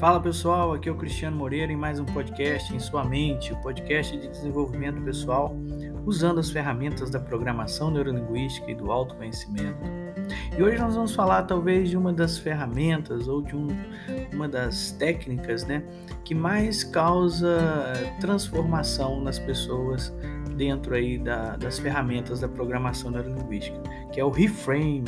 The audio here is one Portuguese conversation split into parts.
Fala pessoal, aqui é o Cristiano Moreira em mais um podcast em sua mente, o podcast de desenvolvimento pessoal, usando as ferramentas da programação neurolinguística e do autoconhecimento. E hoje nós vamos falar talvez de uma das ferramentas ou de um, uma das técnicas, né, que mais causa transformação nas pessoas dentro aí da, das ferramentas da programação neurolinguística, que é o reframe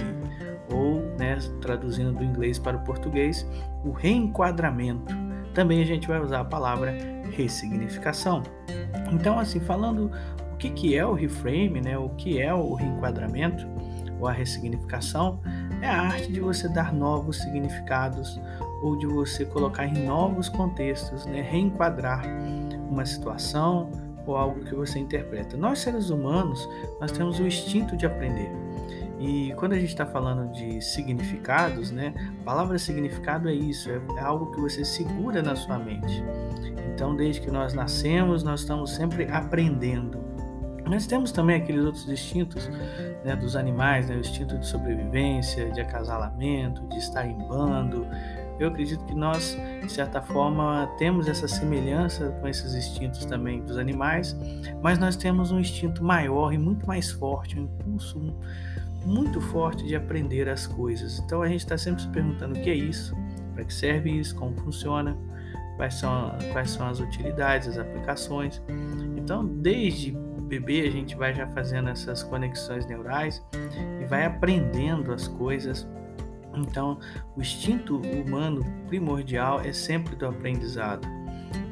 ou, né, traduzindo do inglês para o português, o reenquadramento. Também a gente vai usar a palavra ressignificação. Então, assim, falando o que, que é o reframe, né, o que é o reenquadramento ou a ressignificação, é a arte de você dar novos significados ou de você colocar em novos contextos, né, reenquadrar uma situação ou algo que você interpreta. Nós seres humanos, nós temos o instinto de aprender. E quando a gente está falando de significados, né? A palavra significado é isso, é, é algo que você segura na sua mente. Então, desde que nós nascemos, nós estamos sempre aprendendo. Nós temos também aqueles outros instintos né, dos animais, né, o instinto de sobrevivência, de acasalamento, de estar em bando. Eu acredito que nós, de certa forma, temos essa semelhança com esses instintos também dos animais, mas nós temos um instinto maior e muito mais forte, um impulso muito forte de aprender as coisas. Então a gente está sempre se perguntando o que é isso, para que serve isso, como funciona, quais são, quais são as utilidades, as aplicações. Então, desde bebê, a gente vai já fazendo essas conexões neurais e vai aprendendo as coisas. Então, o instinto humano primordial é sempre do aprendizado.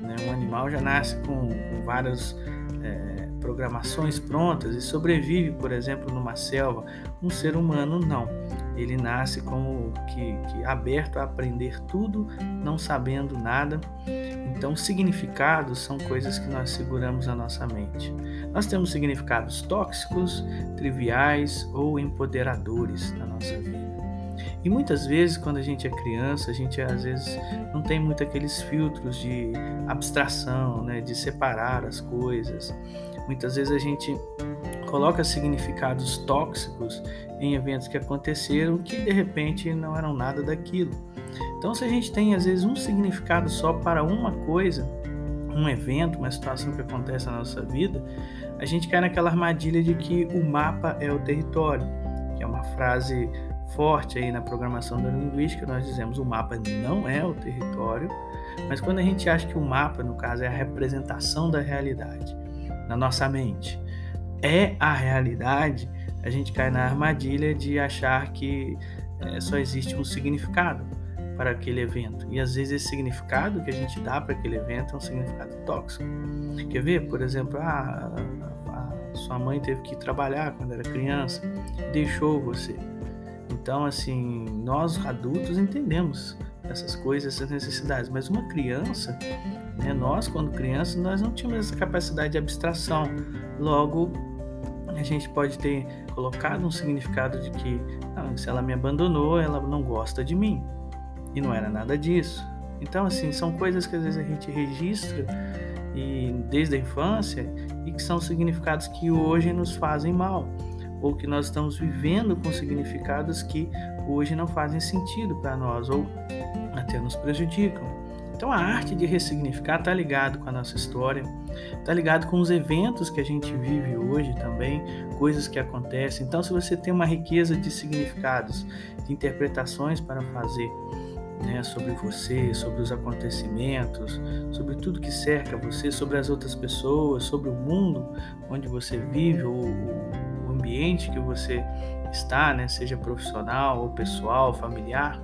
Né? Um animal já nasce com, com vários programações prontas e sobrevive, por exemplo, numa selva. Um ser humano não. Ele nasce como que, que aberto a aprender tudo, não sabendo nada. Então, significados são coisas que nós seguramos na nossa mente. Nós temos significados tóxicos, triviais ou empoderadores na nossa vida. E muitas vezes, quando a gente é criança, a gente às vezes não tem muito aqueles filtros de abstração, né, de separar as coisas. Muitas vezes a gente coloca significados tóxicos em eventos que aconteceram que de repente não eram nada daquilo. Então, se a gente tem às vezes um significado só para uma coisa, um evento, uma situação que acontece na nossa vida, a gente cai naquela armadilha de que o mapa é o território, que é uma frase forte aí na programação neurolinguística, nós dizemos o mapa não é o território, mas quando a gente acha que o mapa, no caso, é a representação da realidade na nossa mente, é a realidade, a gente cai na armadilha de achar que é, só existe um significado para aquele evento. E às vezes esse significado que a gente dá para aquele evento é um significado tóxico. Quer ver? Por exemplo, ah, a, a sua mãe teve que trabalhar quando era criança, deixou você. Então, assim, nós adultos entendemos essas coisas, essas necessidades, mas uma criança, né, nós quando crianças, nós não tínhamos essa capacidade de abstração. Logo, a gente pode ter colocado um significado de que não, se ela me abandonou, ela não gosta de mim. E não era nada disso. Então, assim, são coisas que às vezes a gente registra e desde a infância e que são significados que hoje nos fazem mal ou que nós estamos vivendo com significados que hoje não fazem sentido para nós ou até nos prejudicam. Então a arte de ressignificar está ligado com a nossa história, está ligado com os eventos que a gente vive hoje também, coisas que acontecem. Então se você tem uma riqueza de significados, de interpretações para fazer né, sobre você, sobre os acontecimentos, sobre tudo que cerca você, sobre as outras pessoas, sobre o mundo onde você vive, ou, ambiente que você está, né, seja profissional ou pessoal, familiar.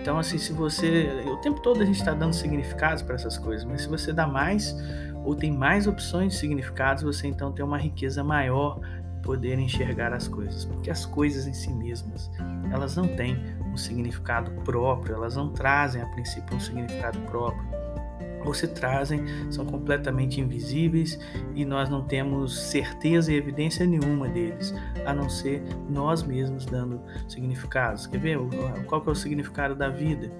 Então, assim, se você. O tempo todo a gente está dando significados para essas coisas, mas se você dá mais ou tem mais opções de significados, você então tem uma riqueza maior de poder enxergar as coisas. Porque as coisas em si mesmas, elas não têm um significado próprio, elas não trazem a princípio um significado próprio ou se trazem são completamente invisíveis e nós não temos certeza e evidência nenhuma deles, a não ser nós mesmos dando significados. Quer ver qual que é o significado da vida?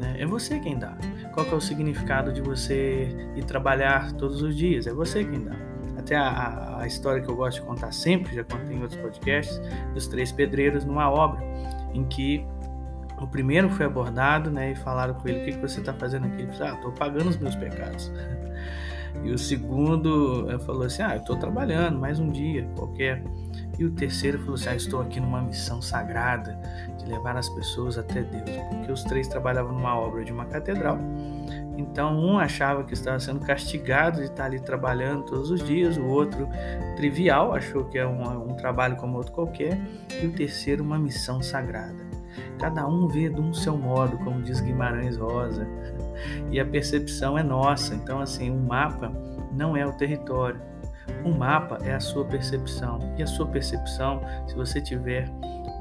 Né? É você quem dá. Qual que é o significado de você ir trabalhar todos os dias? É você quem dá. Até a, a história que eu gosto de contar sempre, já contei em outros podcasts, dos três pedreiros numa obra, em que o primeiro foi abordado, né, e falaram com ele: "O que, que você está fazendo aqui?" Ele falou: "Ah, estou pagando os meus pecados." E o segundo eh, falou assim: Ah, estou trabalhando mais um dia qualquer. E o terceiro falou assim: Ah, estou aqui numa missão sagrada de levar as pessoas até Deus. Porque os três trabalhavam numa obra de uma catedral. Então, um achava que estava sendo castigado de estar ali trabalhando todos os dias, o outro, trivial, achou que é um, um trabalho como outro qualquer, e o terceiro, uma missão sagrada. Cada um vê de um seu modo, como diz Guimarães Rosa, e a percepção é nossa. Então, assim, o um mapa não é o território. O um mapa é a sua percepção. E a sua percepção, se você tiver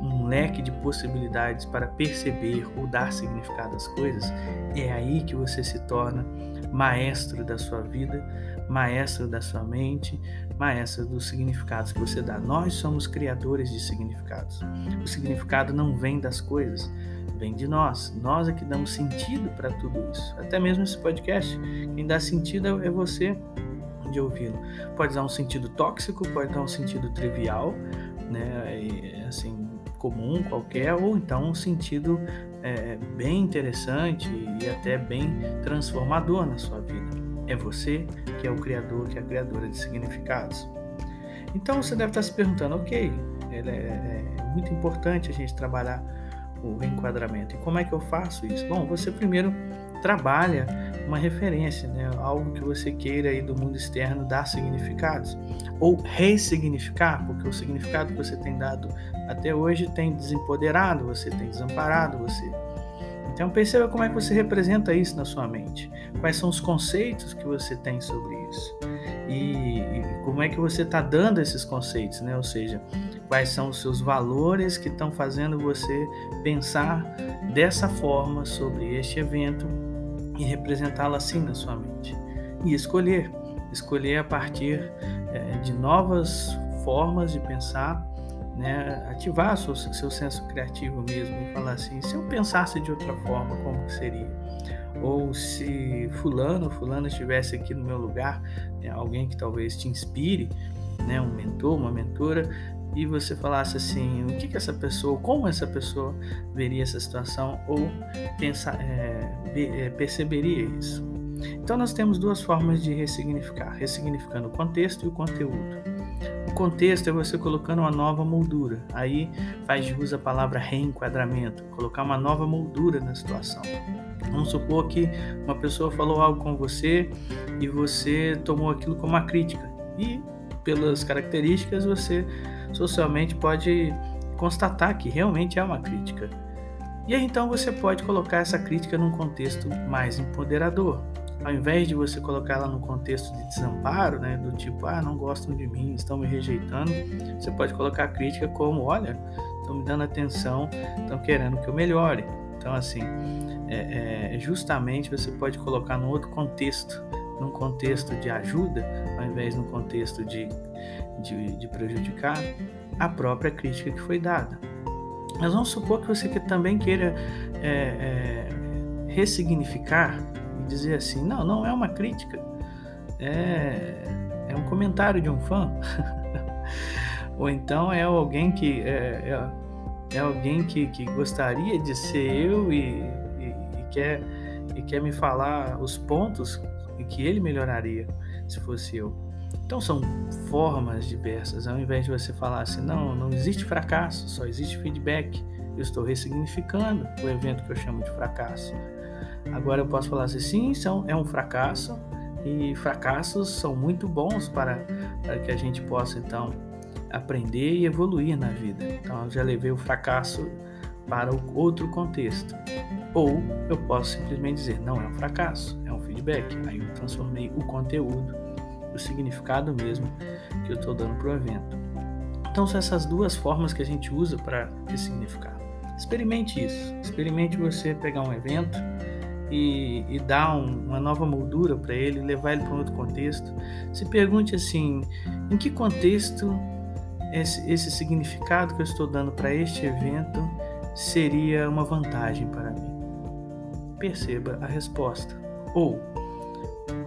um leque de possibilidades para perceber ou dar significado às coisas, é aí que você se torna maestro da sua vida, maestro da sua mente, maestro dos significados que você dá. Nós somos criadores de significados. O significado não vem das coisas, vem de nós. Nós é que damos sentido para tudo isso. Até mesmo esse podcast, quem dá sentido é você de ouvi-lo. Pode dar um sentido tóxico, pode dar um sentido trivial, né, assim comum qualquer, ou então um sentido é, bem interessante e até bem transformador na sua vida. É você que é o criador, que é a criadora de significados. Então você deve estar se perguntando, ok, é, é muito importante a gente trabalhar o reenquadramento. E como é que eu faço isso? Bom, você primeiro trabalha uma referência, né? algo que você queira aí do mundo externo dar significados ou ressignificar, porque o significado que você tem dado até hoje tem desempoderado você, tem desamparado você. Então perceba como é que você representa isso na sua mente, quais são os conceitos que você tem sobre isso e, e como é que você está dando esses conceitos, né? Ou seja, quais são os seus valores que estão fazendo você pensar dessa forma sobre este evento e representá-lo assim na sua mente. E escolher, escolher a partir é, de novas formas de pensar, né? ativar seu, seu senso criativo mesmo e falar assim: se eu pensasse de outra forma, como seria? Ou se fulano, fulano estivesse aqui no meu lugar, né? alguém que talvez te inspire, né? um mentor, uma mentora, e você falasse assim, o que, que essa pessoa, como essa pessoa veria essa situação ou pensa, é, é, perceberia isso. Então nós temos duas formas de ressignificar, ressignificando o contexto e o conteúdo. O contexto é você colocando uma nova moldura. Aí faz de uso a palavra reenquadramento, colocar uma nova moldura na situação. Vamos supor que uma pessoa falou algo com você e você tomou aquilo como uma crítica. E pelas características você socialmente pode constatar que realmente é uma crítica. E aí então você pode colocar essa crítica num contexto mais empoderador. Ao invés de você colocar ela num contexto de desamparo, né, do tipo, ah, não gostam de mim, estão me rejeitando, você pode colocar a crítica como, olha, estão me dando atenção, estão querendo que eu melhore. Então, assim, é, é, justamente você pode colocar num outro contexto, num contexto de ajuda, ao invés num contexto de de, de prejudicar a própria crítica que foi dada. Mas vamos supor que você também queira é, é, ressignificar e dizer assim: não, não é uma crítica, é, é um comentário de um fã. Ou então é alguém que é, é, é alguém que, que gostaria de ser eu e, e, e, quer, e quer me falar os pontos em que ele melhoraria se fosse eu. Então são formas diversas. Ao invés de você falar assim, não, não existe fracasso, só existe feedback. Eu estou ressignificando o evento que eu chamo de fracasso. Agora eu posso falar assim, sim, são, é um fracasso e fracassos são muito bons para, para que a gente possa então aprender e evoluir na vida. Então eu já levei o fracasso para outro contexto. Ou eu posso simplesmente dizer, não é um fracasso, é um feedback. Aí eu transformei o conteúdo o significado mesmo que eu estou dando para o evento. Então são essas duas formas que a gente usa para ressignificar. Experimente isso. Experimente você pegar um evento e, e dar um, uma nova moldura para ele, levar ele para um outro contexto. Se pergunte assim: em que contexto esse, esse significado que eu estou dando para este evento seria uma vantagem para mim? Perceba a resposta. Ou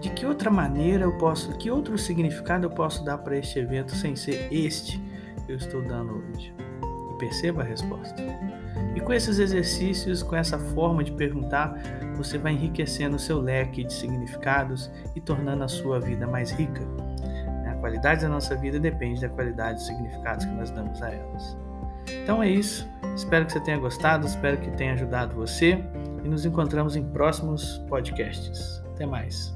de que outra maneira eu posso, que outro significado eu posso dar para este evento sem ser este que eu estou dando hoje? E perceba a resposta. E com esses exercícios, com essa forma de perguntar, você vai enriquecendo o seu leque de significados e tornando a sua vida mais rica. A qualidade da nossa vida depende da qualidade dos significados que nós damos a elas. Então é isso. Espero que você tenha gostado, espero que tenha ajudado você e nos encontramos em próximos podcasts. Até mais.